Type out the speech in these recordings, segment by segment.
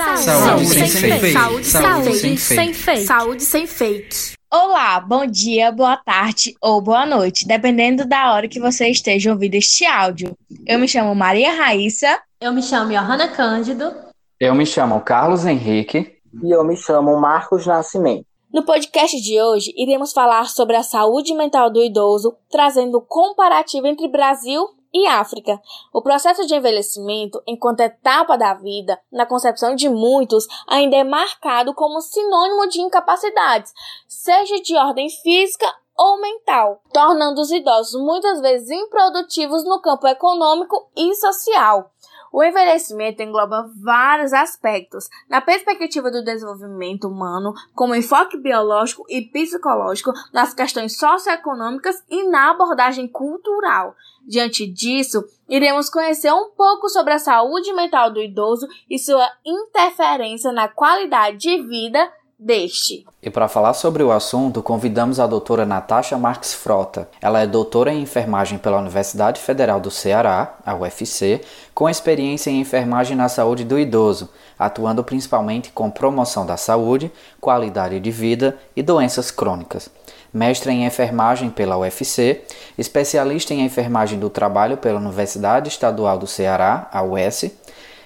Saúde, saúde sem, sem fake. Saúde, saúde sem, sem fake. Saúde sem fake. Olá, bom dia, boa tarde ou boa noite, dependendo da hora que você esteja ouvindo este áudio. Eu me chamo Maria Raíssa. Eu me chamo Johanna Cândido. Eu me chamo Carlos Henrique. E eu me chamo Marcos Nascimento. No podcast de hoje, iremos falar sobre a saúde mental do idoso, trazendo comparativo entre Brasil e África. O processo de envelhecimento, enquanto etapa da vida, na concepção de muitos, ainda é marcado como sinônimo de incapacidades, seja de ordem física ou mental, tornando os idosos muitas vezes improdutivos no campo econômico e social. O envelhecimento engloba vários aspectos, na perspectiva do desenvolvimento humano, como enfoque biológico e psicológico, nas questões socioeconômicas e na abordagem cultural. Diante disso, iremos conhecer um pouco sobre a saúde mental do idoso e sua interferência na qualidade de vida deste. E para falar sobre o assunto, convidamos a doutora Natasha Marques Frota. Ela é doutora em enfermagem pela Universidade Federal do Ceará, a UFC, com experiência em enfermagem na saúde do idoso, atuando principalmente com promoção da saúde, qualidade de vida e doenças crônicas. Mestre em enfermagem pela UFC, especialista em enfermagem do trabalho pela Universidade Estadual do Ceará, a UES.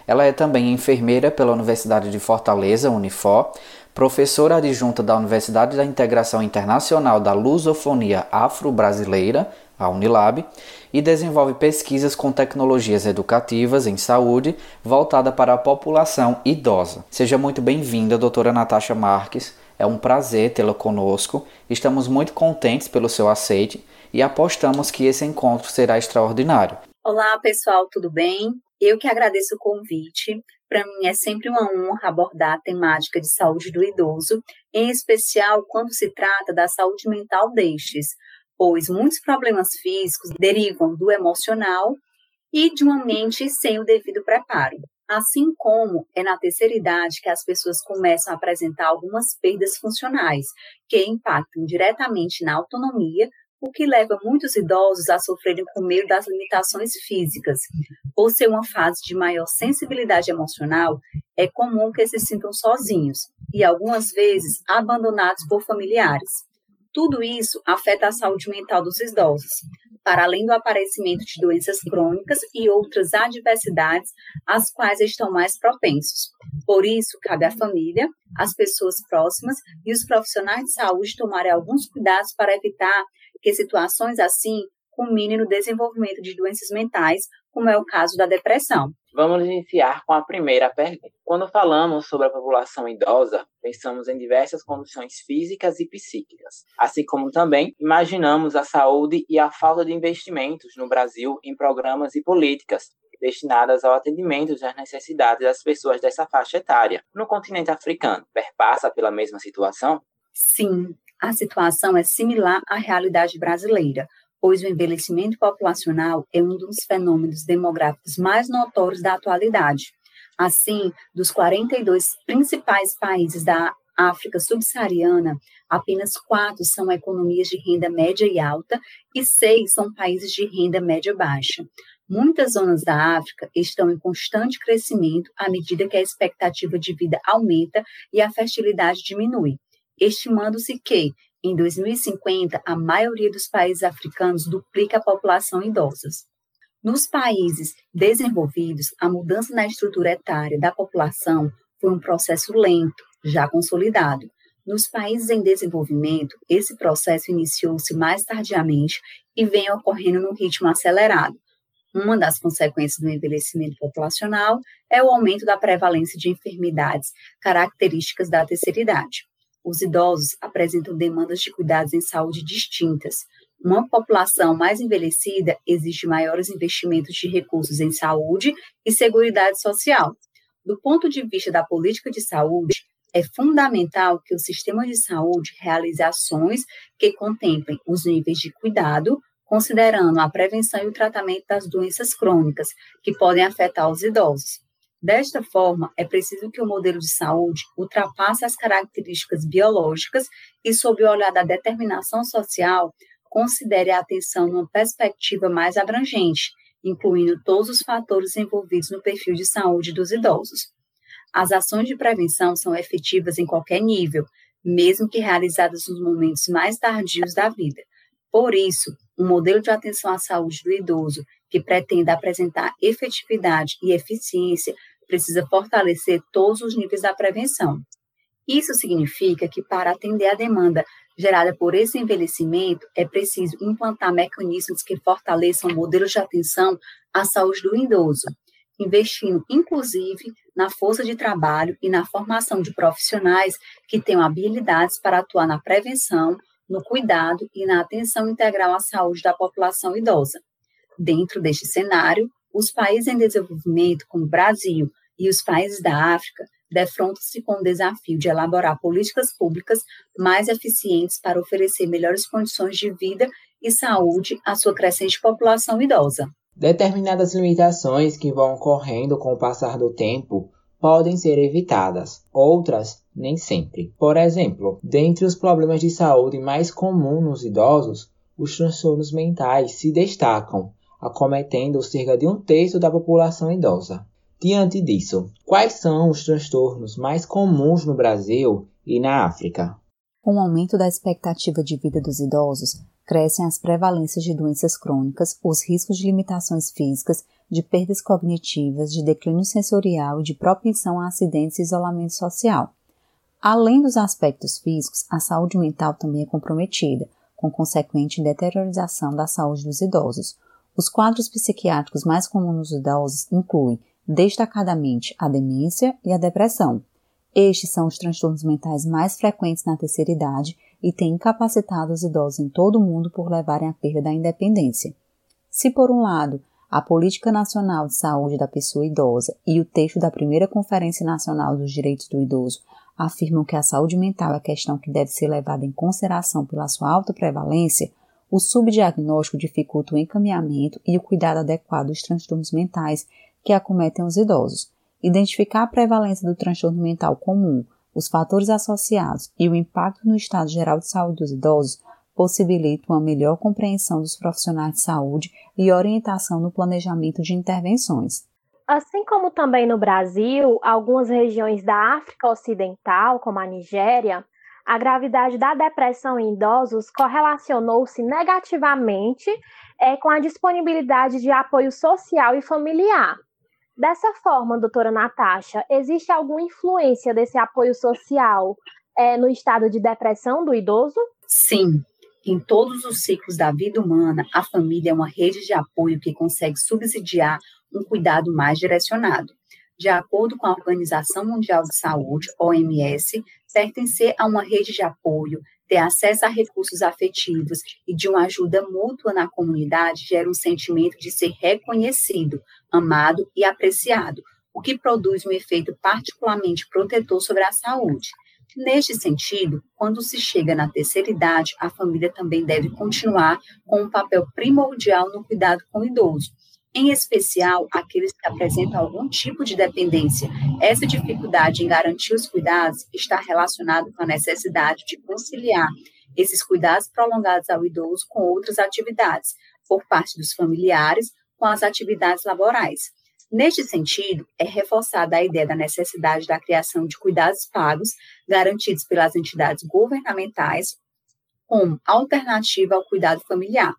Ela é também enfermeira pela Universidade de Fortaleza, Unifor, professora adjunta da Universidade da Integração Internacional da Lusofonia Afro-Brasileira, a Unilab, e desenvolve pesquisas com tecnologias educativas em saúde voltada para a população idosa. Seja muito bem-vinda, doutora Natasha Marques. É um prazer tê-la conosco. Estamos muito contentes pelo seu aceite e apostamos que esse encontro será extraordinário. Olá, pessoal, tudo bem? Eu que agradeço o convite. Para mim é sempre uma honra abordar a temática de saúde do idoso, em especial quando se trata da saúde mental destes, pois muitos problemas físicos derivam do emocional e de uma mente sem o devido preparo. Assim como é na terceira idade que as pessoas começam a apresentar algumas perdas funcionais, que impactam diretamente na autonomia, o que leva muitos idosos a sofrerem com medo das limitações físicas. Por ser uma fase de maior sensibilidade emocional, é comum que se sintam sozinhos e algumas vezes abandonados por familiares. Tudo isso afeta a saúde mental dos idosos, para além do aparecimento de doenças crônicas e outras adversidades às quais estão mais propensos. Por isso, cabe à família, às pessoas próximas e os profissionais de saúde tomarem alguns cuidados para evitar que situações assim culminem no desenvolvimento de doenças mentais, como é o caso da depressão. Vamos iniciar com a primeira pergunta. Quando falamos sobre a população idosa, pensamos em diversas condições físicas e psíquicas, assim como também imaginamos a saúde e a falta de investimentos no Brasil em programas e políticas destinadas ao atendimento das necessidades das pessoas dessa faixa etária. No continente africano, perpassa pela mesma situação? Sim, a situação é similar à realidade brasileira, pois o envelhecimento populacional é um dos fenômenos demográficos mais notórios da atualidade. Assim, dos 42 principais países da África subsaariana, apenas quatro são economias de renda média e alta e seis são países de renda média baixa. Muitas zonas da África estão em constante crescimento à medida que a expectativa de vida aumenta e a fertilidade diminui, estimando-se que, em 2050, a maioria dos países africanos duplica a população idosa. Nos países desenvolvidos, a mudança na estrutura etária da população foi um processo lento, já consolidado. Nos países em desenvolvimento, esse processo iniciou-se mais tardiamente e vem ocorrendo num ritmo acelerado. Uma das consequências do envelhecimento populacional é o aumento da prevalência de enfermidades características da terceira idade os idosos apresentam demandas de cuidados em saúde distintas. Uma população mais envelhecida exige maiores investimentos de recursos em saúde e seguridade social. Do ponto de vista da política de saúde, é fundamental que o sistema de saúde realize ações que contemplem os níveis de cuidado, considerando a prevenção e o tratamento das doenças crônicas que podem afetar os idosos. Desta forma, é preciso que o modelo de saúde ultrapasse as características biológicas e, sob o olhar da determinação social, considere a atenção numa perspectiva mais abrangente, incluindo todos os fatores envolvidos no perfil de saúde dos idosos. As ações de prevenção são efetivas em qualquer nível, mesmo que realizadas nos momentos mais tardios da vida. Por isso, um modelo de atenção à saúde do idoso que pretenda apresentar efetividade e eficiência precisa fortalecer todos os níveis da prevenção. Isso significa que, para atender a demanda gerada por esse envelhecimento, é preciso implantar mecanismos que fortaleçam modelos de atenção à saúde do idoso, investindo, inclusive, na força de trabalho e na formação de profissionais que tenham habilidades para atuar na prevenção, no cuidado e na atenção integral à saúde da população idosa. Dentro deste cenário, os países em desenvolvimento, como o Brasil e os países da África, defrontam-se com o desafio de elaborar políticas públicas mais eficientes para oferecer melhores condições de vida e saúde à sua crescente população idosa. Determinadas limitações que vão ocorrendo com o passar do tempo podem ser evitadas, outras nem sempre. Por exemplo, dentre os problemas de saúde mais comuns nos idosos, os transtornos mentais se destacam, acometendo cerca de um terço da população idosa. Diante disso, quais são os transtornos mais comuns no Brasil e na África? Com o aumento da expectativa de vida dos idosos, crescem as prevalências de doenças crônicas, os riscos de limitações físicas, de perdas cognitivas, de declínio sensorial e de propensão a acidentes e isolamento social. Além dos aspectos físicos, a saúde mental também é comprometida, com consequente deteriorização da saúde dos idosos. Os quadros psiquiátricos mais comuns nos idosos incluem, destacadamente, a demência e a depressão. Estes são os transtornos mentais mais frequentes na terceira idade e tem incapacitado os idosos em todo o mundo por levarem à perda da independência. Se, por um lado, a Política Nacional de Saúde da Pessoa Idosa e o texto da primeira Conferência Nacional dos Direitos do Idoso afirmam que a saúde mental é questão que deve ser levada em consideração pela sua alta prevalência, o subdiagnóstico dificulta o encaminhamento e o cuidado adequado dos transtornos mentais que acometem os idosos. Identificar a prevalência do transtorno mental comum, os fatores associados e o impacto no estado geral de saúde dos idosos possibilitam uma melhor compreensão dos profissionais de saúde e orientação no planejamento de intervenções. Assim como também no Brasil, algumas regiões da África Ocidental, como a Nigéria, a gravidade da depressão em idosos correlacionou-se negativamente é, com a disponibilidade de apoio social e familiar, Dessa forma, doutora Natasha, existe alguma influência desse apoio social é, no estado de depressão do idoso? Sim. Em todos os ciclos da vida humana, a família é uma rede de apoio que consegue subsidiar um cuidado mais direcionado. De acordo com a Organização Mundial de Saúde, OMS, pertencer a uma rede de apoio ter acesso a recursos afetivos e de uma ajuda mútua na comunidade gera um sentimento de ser reconhecido, amado e apreciado, o que produz um efeito particularmente protetor sobre a saúde. Neste sentido, quando se chega na terceira idade, a família também deve continuar com um papel primordial no cuidado com o idoso, em especial aqueles que apresentam algum tipo de dependência. Essa dificuldade em garantir os cuidados está relacionada com a necessidade de conciliar esses cuidados prolongados ao idoso com outras atividades, por parte dos familiares, com as atividades laborais. Neste sentido, é reforçada a ideia da necessidade da criação de cuidados pagos garantidos pelas entidades governamentais como alternativa ao cuidado familiar.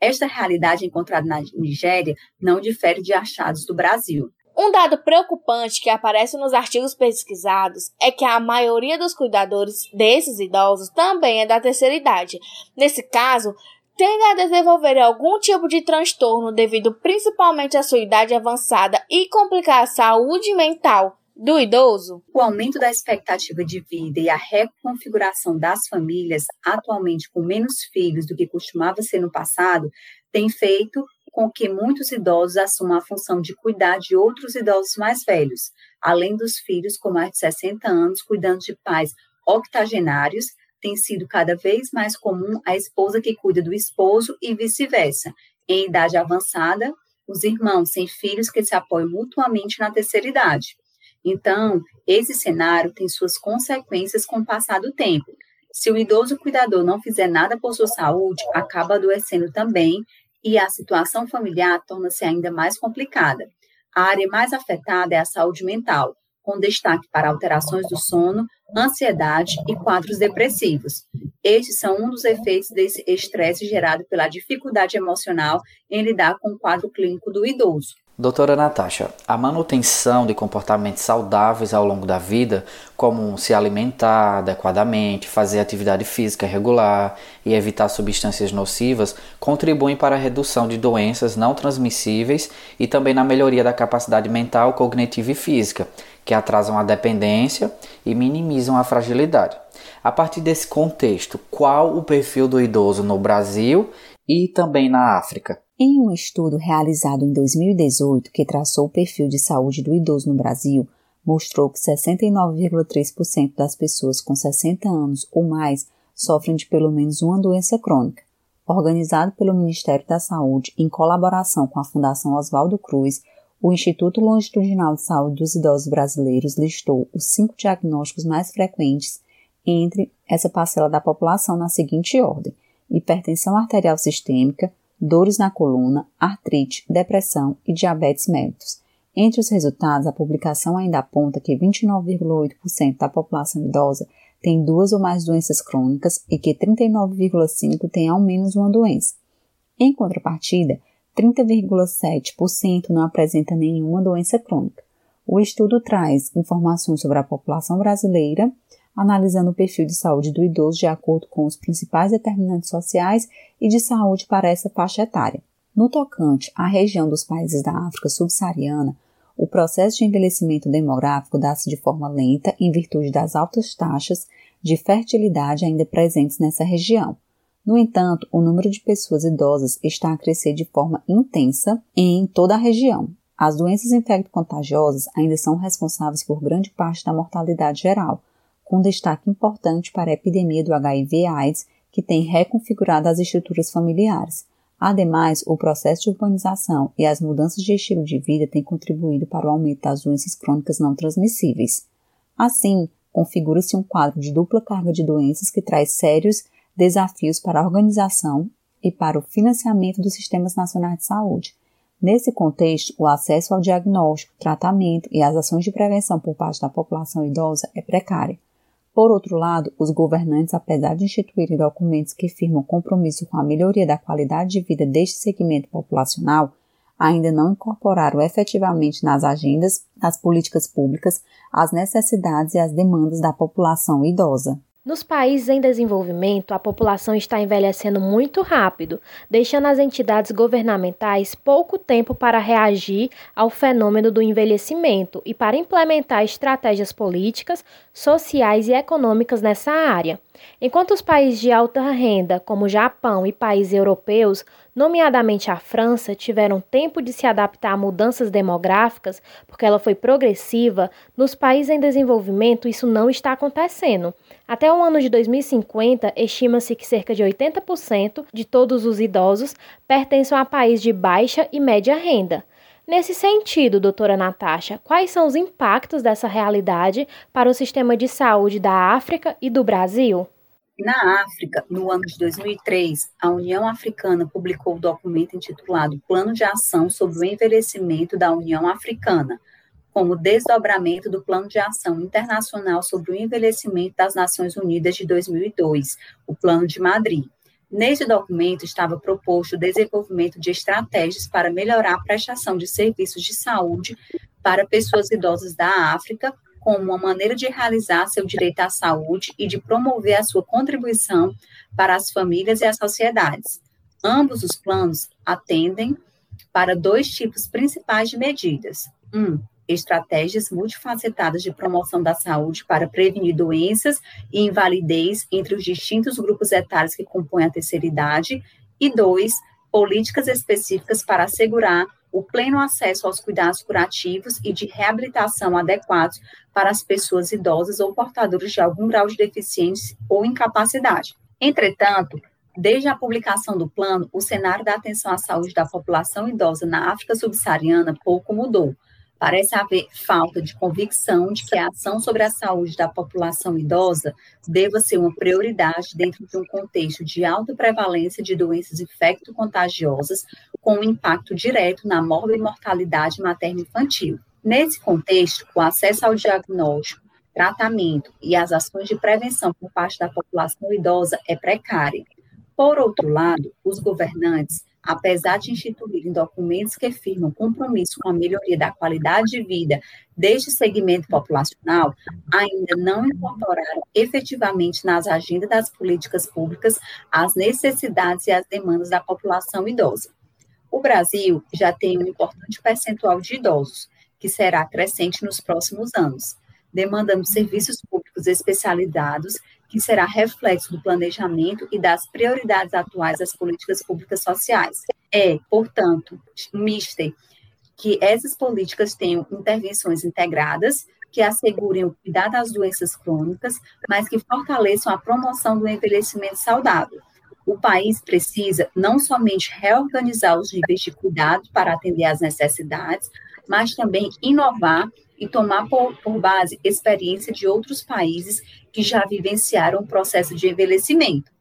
Esta realidade encontrada na Nigéria não difere de achados do Brasil. Um dado preocupante que aparece nos artigos pesquisados é que a maioria dos cuidadores desses idosos também é da terceira idade. Nesse caso, tende a desenvolver algum tipo de transtorno devido principalmente à sua idade avançada e complicar a saúde mental do idoso? O aumento da expectativa de vida e a reconfiguração das famílias, atualmente com menos filhos do que costumava ser no passado, tem feito com que muitos idosos assumam a função de cuidar de outros idosos mais velhos, além dos filhos com mais de 60 anos cuidando de pais octogenários, tem sido cada vez mais comum a esposa que cuida do esposo e vice-versa. Em idade avançada, os irmãos sem filhos que se apoiam mutuamente na terceira idade. Então, esse cenário tem suas consequências com o passar do tempo. Se o idoso cuidador não fizer nada por sua saúde, acaba adoecendo também e a situação familiar torna-se ainda mais complicada. A área mais afetada é a saúde mental, com destaque para alterações do sono, ansiedade e quadros depressivos. Estes são um dos efeitos desse estresse gerado pela dificuldade emocional em lidar com o quadro clínico do idoso. Doutora Natasha, a manutenção de comportamentos saudáveis ao longo da vida, como se alimentar adequadamente, fazer atividade física regular e evitar substâncias nocivas, contribuem para a redução de doenças não transmissíveis e também na melhoria da capacidade mental, cognitiva e física, que atrasam a dependência e minimizam a fragilidade. A partir desse contexto, qual o perfil do idoso no Brasil e também na África? Em um estudo realizado em 2018 que traçou o perfil de saúde do idoso no Brasil, mostrou que 69,3% das pessoas com 60 anos ou mais sofrem de pelo menos uma doença crônica. Organizado pelo Ministério da Saúde em colaboração com a Fundação Oswaldo Cruz, o Instituto Longitudinal de Saúde dos Idosos Brasileiros listou os cinco diagnósticos mais frequentes entre essa parcela da população na seguinte ordem: hipertensão arterial sistêmica, dores na coluna, artrite, depressão e diabetes mellitus. Entre os resultados, a publicação ainda aponta que 29,8% da população idosa tem duas ou mais doenças crônicas e que 39,5% tem ao menos uma doença. Em contrapartida, 30,7% não apresenta nenhuma doença crônica. O estudo traz informações sobre a população brasileira analisando o perfil de saúde do idoso de acordo com os principais determinantes sociais e de saúde para essa faixa etária. No tocante à região dos países da África subsaariana, o processo de envelhecimento demográfico dá-se de forma lenta em virtude das altas taxas de fertilidade ainda presentes nessa região. No entanto, o número de pessoas idosas está a crescer de forma intensa em toda a região. As doenças infecto-contagiosas ainda são responsáveis por grande parte da mortalidade geral, com destaque importante para a epidemia do HIV/AIDS, que tem reconfigurado as estruturas familiares. Ademais, o processo de urbanização e as mudanças de estilo de vida têm contribuído para o aumento das doenças crônicas não transmissíveis. Assim, configura-se um quadro de dupla carga de doenças que traz sérios desafios para a organização e para o financiamento dos sistemas nacionais de saúde. Nesse contexto, o acesso ao diagnóstico, tratamento e às ações de prevenção por parte da população idosa é precário. Por outro lado, os governantes, apesar de instituírem documentos que firmam compromisso com a melhoria da qualidade de vida deste segmento populacional, ainda não incorporaram efetivamente nas agendas das políticas públicas as necessidades e as demandas da população idosa. Nos países em desenvolvimento, a população está envelhecendo muito rápido, deixando as entidades governamentais pouco tempo para reagir ao fenômeno do envelhecimento e para implementar estratégias políticas, sociais e econômicas nessa área. Enquanto os países de alta renda, como Japão e países europeus, nomeadamente a França, tiveram tempo de se adaptar a mudanças demográficas, porque ela foi progressiva, nos países em desenvolvimento isso não está acontecendo. Até o ano de 2050, estima-se que cerca de 80% de todos os idosos pertencem a países de baixa e média renda. Nesse sentido, doutora Natasha, quais são os impactos dessa realidade para o sistema de saúde da África e do Brasil? Na África, no ano de 2003, a União Africana publicou o documento intitulado Plano de Ação sobre o Envelhecimento da União Africana, como desdobramento do Plano de Ação Internacional sobre o Envelhecimento das Nações Unidas de 2002, o Plano de Madrid. Neste documento estava proposto o desenvolvimento de estratégias para melhorar a prestação de serviços de saúde para pessoas idosas da África, como uma maneira de realizar seu direito à saúde e de promover a sua contribuição para as famílias e as sociedades. Ambos os planos atendem para dois tipos principais de medidas. Um, estratégias multifacetadas de promoção da saúde para prevenir doenças e invalidez entre os distintos grupos etários que compõem a terceira idade, e dois, políticas específicas para assegurar o pleno acesso aos cuidados curativos e de reabilitação adequados para as pessoas idosas ou portadoras de algum grau de deficiência ou incapacidade. Entretanto, Desde a publicação do plano, o cenário da atenção à saúde da população idosa na África subsaariana pouco mudou, Parece haver falta de convicção de que a ação sobre a saúde da população idosa deva ser uma prioridade dentro de um contexto de alta prevalência de doenças infecto-contagiosas, com um impacto direto na morbimortalidade materno-infantil. Nesse contexto, o acesso ao diagnóstico, tratamento e as ações de prevenção por parte da população idosa é precária. Por outro lado, os governantes, apesar de instituírem documentos que afirmam compromisso com a melhoria da qualidade de vida deste segmento populacional, ainda não incorporaram efetivamente nas agendas das políticas públicas as necessidades e as demandas da população idosa. O Brasil já tem um importante percentual de idosos, que será crescente nos próximos anos demandando serviços públicos especializados, que será reflexo do planejamento e das prioridades atuais das políticas públicas sociais. É, portanto, mister que essas políticas tenham intervenções integradas, que assegurem o cuidado das doenças crônicas, mas que fortaleçam a promoção do envelhecimento saudável. O país precisa não somente reorganizar os níveis de cuidado para atender às necessidades, mas também inovar e tomar por, por base experiência de outros países que já vivenciaram o processo de envelhecimento.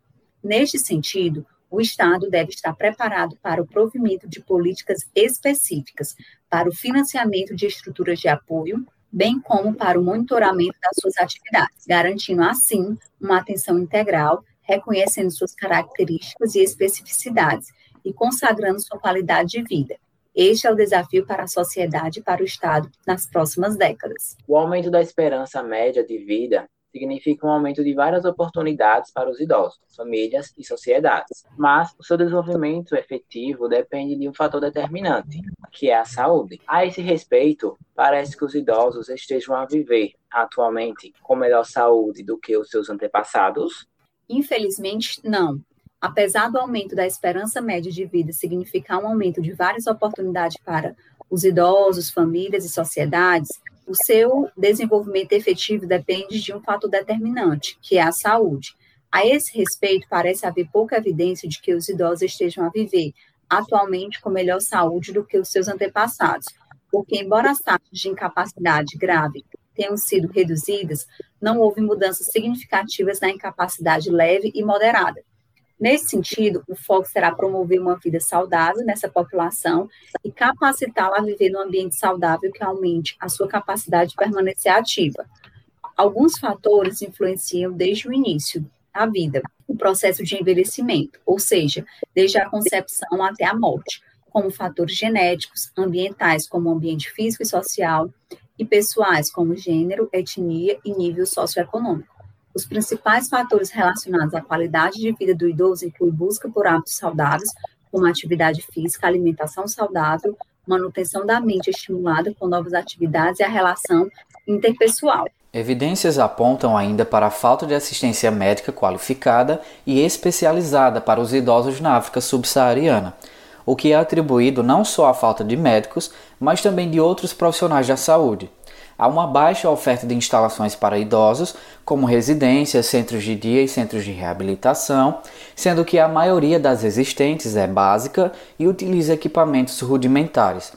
Neste sentido, o Estado deve estar preparado para o provimento de políticas específicas para o financiamento de estruturas de apoio, bem como para o monitoramento das suas atividades, garantindo assim uma atenção integral, reconhecendo suas características e especificidades e consagrando sua qualidade de vida. Este é o desafio para a sociedade e para o Estado nas próximas décadas. O aumento da esperança média de vida significa um aumento de várias oportunidades para os idosos, famílias e sociedades. Mas o seu desenvolvimento efetivo depende de um fator determinante, que é a saúde. A esse respeito, parece que os idosos estejam a viver atualmente com melhor saúde do que os seus antepassados? Infelizmente, não. Apesar do aumento da esperança média de vida significar um aumento de várias oportunidades para os idosos, famílias e sociedades, o seu desenvolvimento efetivo depende de um fator determinante, que é a saúde. A esse respeito, parece haver pouca evidência de que os idosos estejam a viver atualmente com melhor saúde do que os seus antepassados, porque, embora as taxas de incapacidade grave tenham sido reduzidas, não houve mudanças significativas na incapacidade leve e moderada. Nesse sentido, o foco será promover uma vida saudável nessa população e capacitá-la a viver num ambiente saudável que aumente a sua capacidade de permanecer ativa. Alguns fatores influenciam desde o início da vida, o processo de envelhecimento, ou seja, desde a concepção até a morte, como fatores genéticos, ambientais, como ambiente físico e social, e pessoais, como gênero, etnia e nível socioeconômico. Os principais fatores relacionados à qualidade de vida do idoso incluem busca por hábitos saudáveis, como atividade física, alimentação saudável, manutenção da mente estimulada com novas atividades e a relação interpessoal. Evidências apontam ainda para a falta de assistência médica qualificada e especializada para os idosos na África subsaariana, o que é atribuído não só à falta de médicos, mas também de outros profissionais da saúde. Há uma baixa oferta de instalações para idosos, como residências, centros de dia e centros de reabilitação, sendo que a maioria das existentes é básica e utiliza equipamentos rudimentares.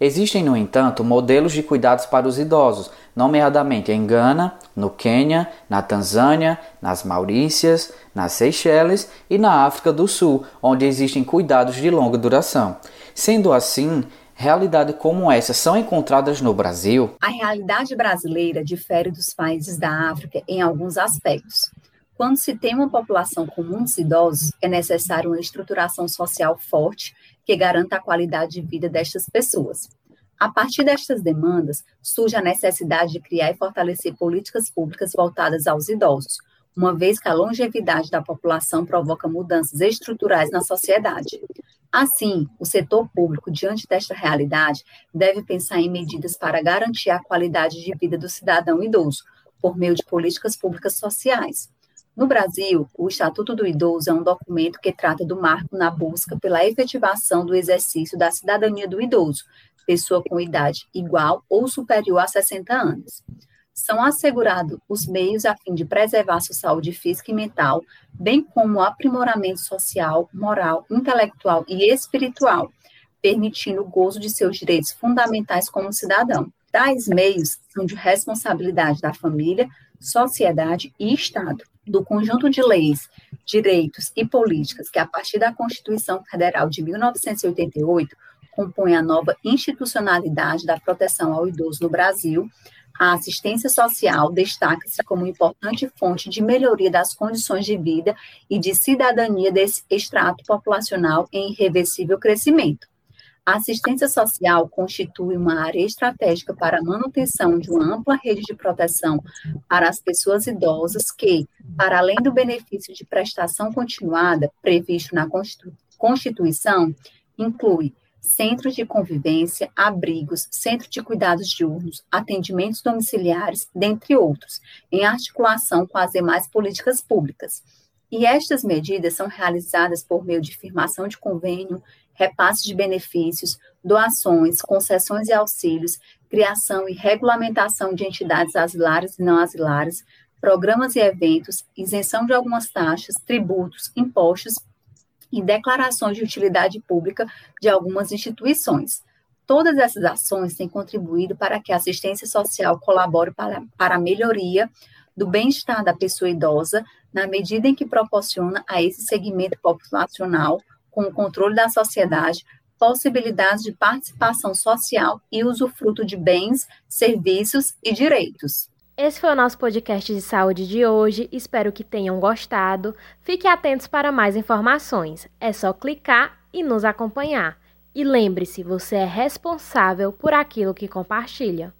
Existem, no entanto, modelos de cuidados para os idosos, nomeadamente em Gana, no Quênia, na Tanzânia, nas Maurícias, nas Seychelles e na África do Sul, onde existem cuidados de longa duração. Sendo assim, realidades como essa são encontradas no Brasil? A realidade brasileira difere dos países da África em alguns aspectos. Quando se tem uma população com muitos idosos, é necessário uma estruturação social forte que garanta a qualidade de vida destas pessoas. A partir destas demandas, surge a necessidade de criar e fortalecer políticas públicas voltadas aos idosos, uma vez que a longevidade da população provoca mudanças estruturais na sociedade. Assim, o setor público, diante desta realidade, deve pensar em medidas para garantir a qualidade de vida do cidadão idoso, por meio de políticas públicas sociais. No Brasil, o Estatuto do Idoso é um documento que trata do marco na busca pela efetivação do exercício da cidadania do idoso, pessoa com idade igual ou superior a 60 anos são assegurados os meios a fim de preservar sua saúde física e mental, bem como o aprimoramento social, moral, intelectual e espiritual, permitindo o gozo de seus direitos fundamentais como cidadão. Tais meios são de responsabilidade da família, sociedade e Estado. Do conjunto de leis, direitos e políticas que, a partir da Constituição Federal de 1988, compõe a nova institucionalidade da proteção ao idoso no Brasil, a assistência social destaca-se como importante fonte de melhoria das condições de vida e de cidadania desse extrato populacional em irreversível crescimento. A assistência social constitui uma área estratégica para a manutenção de uma ampla rede de proteção para as pessoas idosas que, para além do benefício de prestação continuada previsto na Constituição, inclui centros de convivência, abrigos, centro de cuidados diurnos, atendimentos domiciliares, dentre outros, em articulação com as demais políticas públicas. E estas medidas são realizadas por meio de firmação de convênio, repasse de benefícios, doações, concessões e auxílios, criação e regulamentação de entidades asilares e não asilares, programas e eventos, isenção de algumas taxas, tributos, impostos e declarações de utilidade pública de algumas instituições. Todas essas ações têm contribuído para que a assistência social colabore para, para a melhoria do bem-estar da pessoa idosa, na medida em que proporciona a esse segmento populacional, com o controle da sociedade, possibilidades de participação social e usufruto de bens, serviços e direitos. Esse foi o nosso podcast de saúde de hoje. Espero que tenham gostado. Fiquem atentos para mais informações. É só clicar e nos acompanhar. E lembre-se, você é responsável por aquilo que compartilha.